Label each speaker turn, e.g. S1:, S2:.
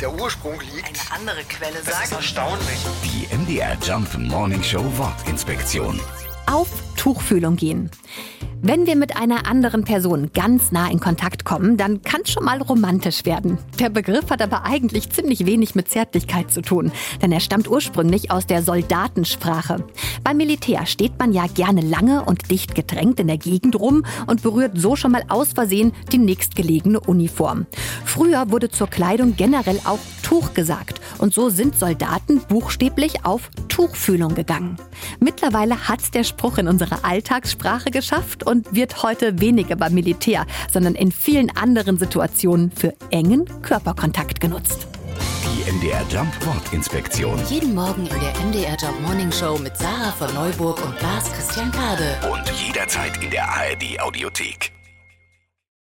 S1: der Ursprung liegt.
S2: Eine andere Quelle
S1: Das ist
S2: sagt.
S1: erstaunlich.
S3: Die MDR Jump Morning Show Wortinspektion.
S4: auf Tuchfühlung gehen. Wenn wir mit einer anderen Person ganz nah in Kontakt kommen, dann kann es schon mal romantisch werden. Der Begriff hat aber eigentlich ziemlich wenig mit Zärtlichkeit zu tun, denn er stammt ursprünglich aus der Soldatensprache. Beim Militär steht man ja gerne lange und dicht gedrängt in der Gegend rum und berührt so schon mal aus Versehen die nächstgelegene Uniform. Früher wurde zur Kleidung generell auch Tuch gesagt und so sind Soldaten buchstäblich auf Tuchfühlung gegangen. Mittlerweile hat der Spruch in unsere Alltagssprache geschafft und wird heute weniger beim Militär, sondern in vielen anderen Situationen für engen Körperkontakt genutzt.
S3: Die MDR Jump Wortinspektion.
S5: Jeden Morgen in der MDR Job Morning Show mit Sarah von Neuburg und Lars Christian Kade.
S3: Und jederzeit in der ARD Audiothek.